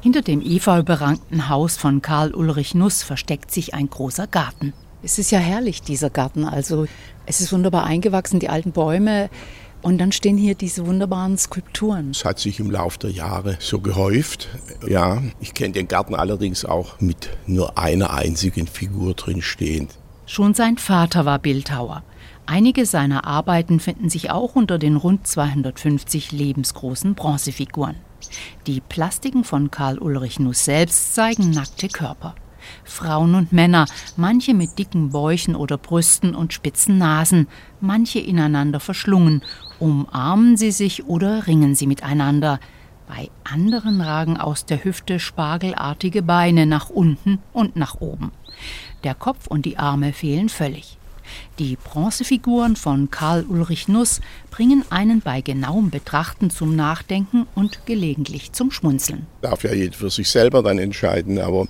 Hinter dem efeuberankten Haus von Karl Ulrich Nuss versteckt sich ein großer Garten. Es ist ja herrlich, dieser Garten. Also es ist wunderbar eingewachsen, die alten Bäume. Und dann stehen hier diese wunderbaren Skulpturen. Es hat sich im Laufe der Jahre so gehäuft. Ja, ich kenne den Garten allerdings auch mit nur einer einzigen Figur drin stehend. Schon sein Vater war Bildhauer. Einige seiner Arbeiten finden sich auch unter den rund 250 lebensgroßen Bronzefiguren. Die Plastiken von Karl Ulrich Nuss selbst zeigen nackte Körper. Frauen und Männer, manche mit dicken Bäuchen oder Brüsten und spitzen Nasen, manche ineinander verschlungen, umarmen sie sich oder ringen sie miteinander. Bei anderen ragen aus der Hüfte spargelartige Beine nach unten und nach oben. Der Kopf und die Arme fehlen völlig. Die Bronzefiguren von Karl Ulrich Nuss bringen einen bei genauem Betrachten zum Nachdenken und gelegentlich zum Schmunzeln. Darf ja jeder für sich selber dann entscheiden, aber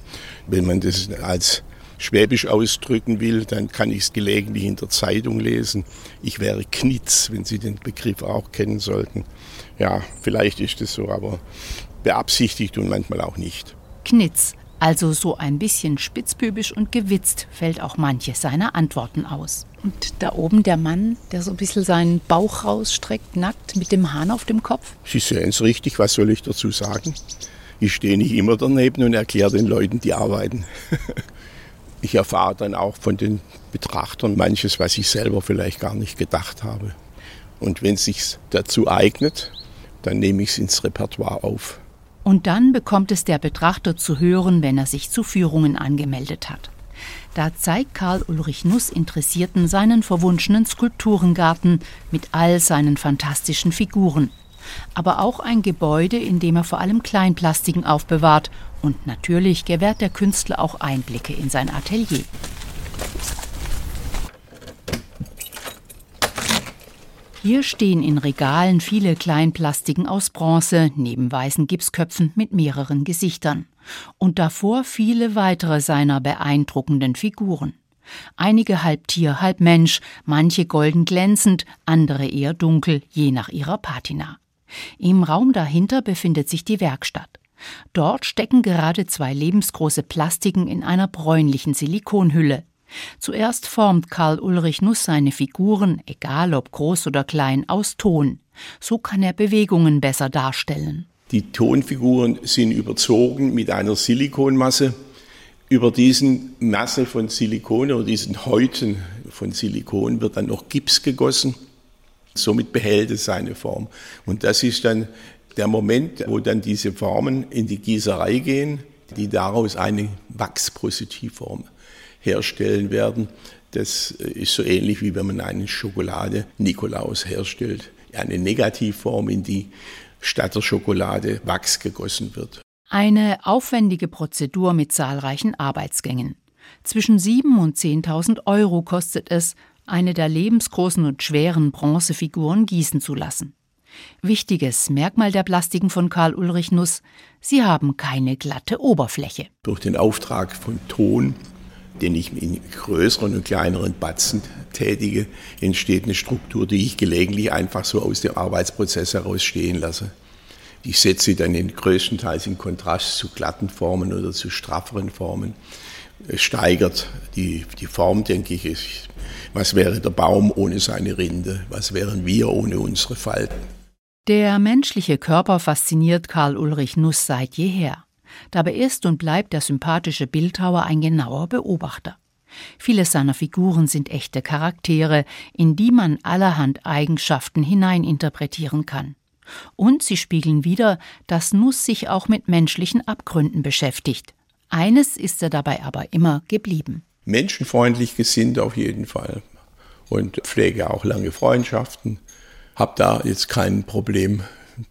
wenn man das als Schwäbisch ausdrücken will, dann kann ich es gelegentlich in der Zeitung lesen. Ich wäre Knitz, wenn Sie den Begriff auch kennen sollten. Ja, vielleicht ist es so, aber beabsichtigt und manchmal auch nicht. Knitz, also so ein bisschen spitzbübisch und gewitzt fällt auch manche seiner Antworten aus. Und da oben der Mann, der so ein bisschen seinen Bauch rausstreckt, nackt, mit dem Hahn auf dem Kopf. Sie sehen es richtig, was soll ich dazu sagen? Ich stehe nicht immer daneben und erkläre den Leuten die Arbeiten. ich erfahre dann auch von den Betrachtern manches, was ich selber vielleicht gar nicht gedacht habe. Und wenn es sich dazu eignet, dann nehme ich es ins Repertoire auf. Und dann bekommt es der Betrachter zu hören, wenn er sich zu Führungen angemeldet hat. Da zeigt Karl Ulrich Nuss Interessierten seinen verwunschenen Skulpturengarten mit all seinen fantastischen Figuren. Aber auch ein Gebäude, in dem er vor allem Kleinplastiken aufbewahrt. Und natürlich gewährt der Künstler auch Einblicke in sein Atelier. Hier stehen in Regalen viele Kleinplastiken aus Bronze neben weißen Gipsköpfen mit mehreren Gesichtern und davor viele weitere seiner beeindruckenden Figuren. Einige halb Tier, halb Mensch, manche golden glänzend, andere eher dunkel, je nach ihrer Patina. Im Raum dahinter befindet sich die Werkstatt. Dort stecken gerade zwei lebensgroße Plastiken in einer bräunlichen Silikonhülle. Zuerst formt Karl Ulrich Nuss seine Figuren, egal ob groß oder klein, aus Ton. So kann er Bewegungen besser darstellen. Die Tonfiguren sind überzogen mit einer Silikonmasse. Über diesen Masse von Silikon oder diesen Häuten von Silikon wird dann noch Gips gegossen. Somit behält es seine Form. Und das ist dann der Moment, wo dann diese Formen in die Gießerei gehen, die daraus eine Wachspositivform herstellen werden. Das ist so ähnlich wie wenn man eine Schokolade Nikolaus herstellt. Eine Negativform, in die statt der Schokolade Wachs gegossen wird. Eine aufwendige Prozedur mit zahlreichen Arbeitsgängen. Zwischen 7 und 10.000 Euro kostet es, eine der lebensgroßen und schweren Bronzefiguren gießen zu lassen. Wichtiges Merkmal der Plastiken von Karl Ulrich Nuss, sie haben keine glatte Oberfläche. Durch den Auftrag von Ton den ich in größeren und kleineren Batzen tätige, entsteht eine Struktur, die ich gelegentlich einfach so aus dem Arbeitsprozess heraus stehen lasse. Ich setze sie dann in größtenteils in Kontrast zu glatten Formen oder zu strafferen Formen. Es steigert die, die Form, denke ich. Was wäre der Baum ohne seine Rinde? Was wären wir ohne unsere Falten? Der menschliche Körper fasziniert Karl Ulrich Nuss seit jeher. Dabei ist und bleibt der sympathische Bildhauer ein genauer Beobachter. Viele seiner Figuren sind echte Charaktere, in die man allerhand Eigenschaften hineininterpretieren kann. Und sie spiegeln wider, dass Nuss sich auch mit menschlichen Abgründen beschäftigt. Eines ist er dabei aber immer geblieben. Menschenfreundlich gesinnt auf jeden Fall und pflege auch lange Freundschaften. Hab da jetzt kein Problem,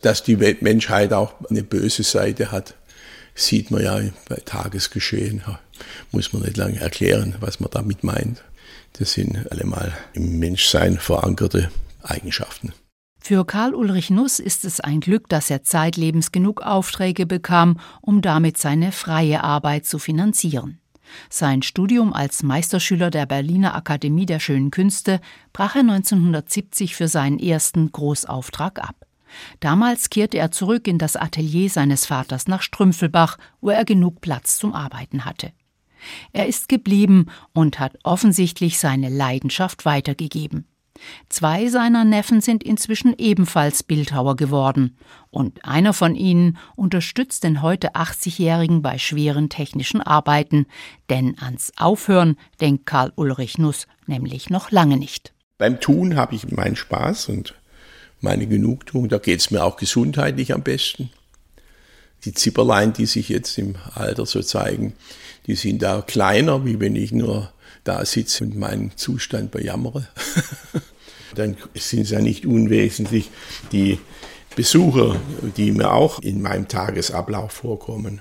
dass die Menschheit auch eine böse Seite hat sieht man ja bei Tagesgeschehen, muss man nicht lange erklären, was man damit meint. Das sind allemal im Menschsein verankerte Eigenschaften. Für Karl Ulrich Nuss ist es ein Glück, dass er zeitlebens genug Aufträge bekam, um damit seine freie Arbeit zu finanzieren. Sein Studium als Meisterschüler der Berliner Akademie der Schönen Künste brach er 1970 für seinen ersten Großauftrag ab. Damals kehrte er zurück in das Atelier seines Vaters nach Strümpfelbach, wo er genug Platz zum Arbeiten hatte. Er ist geblieben und hat offensichtlich seine Leidenschaft weitergegeben. Zwei seiner Neffen sind inzwischen ebenfalls Bildhauer geworden, und einer von ihnen unterstützt den heute 80-Jährigen bei schweren technischen Arbeiten, denn ans Aufhören denkt Karl Ulrich Nuss nämlich noch lange nicht. Beim Tun habe ich meinen Spaß und meine Genugtuung, da geht es mir auch gesundheitlich am besten. Die Zipperlein, die sich jetzt im Alter so zeigen, die sind da kleiner, wie wenn ich nur da sitze und meinen Zustand bejammere. Dann sind es ja nicht unwesentlich die Besucher, die mir auch in meinem Tagesablauf vorkommen.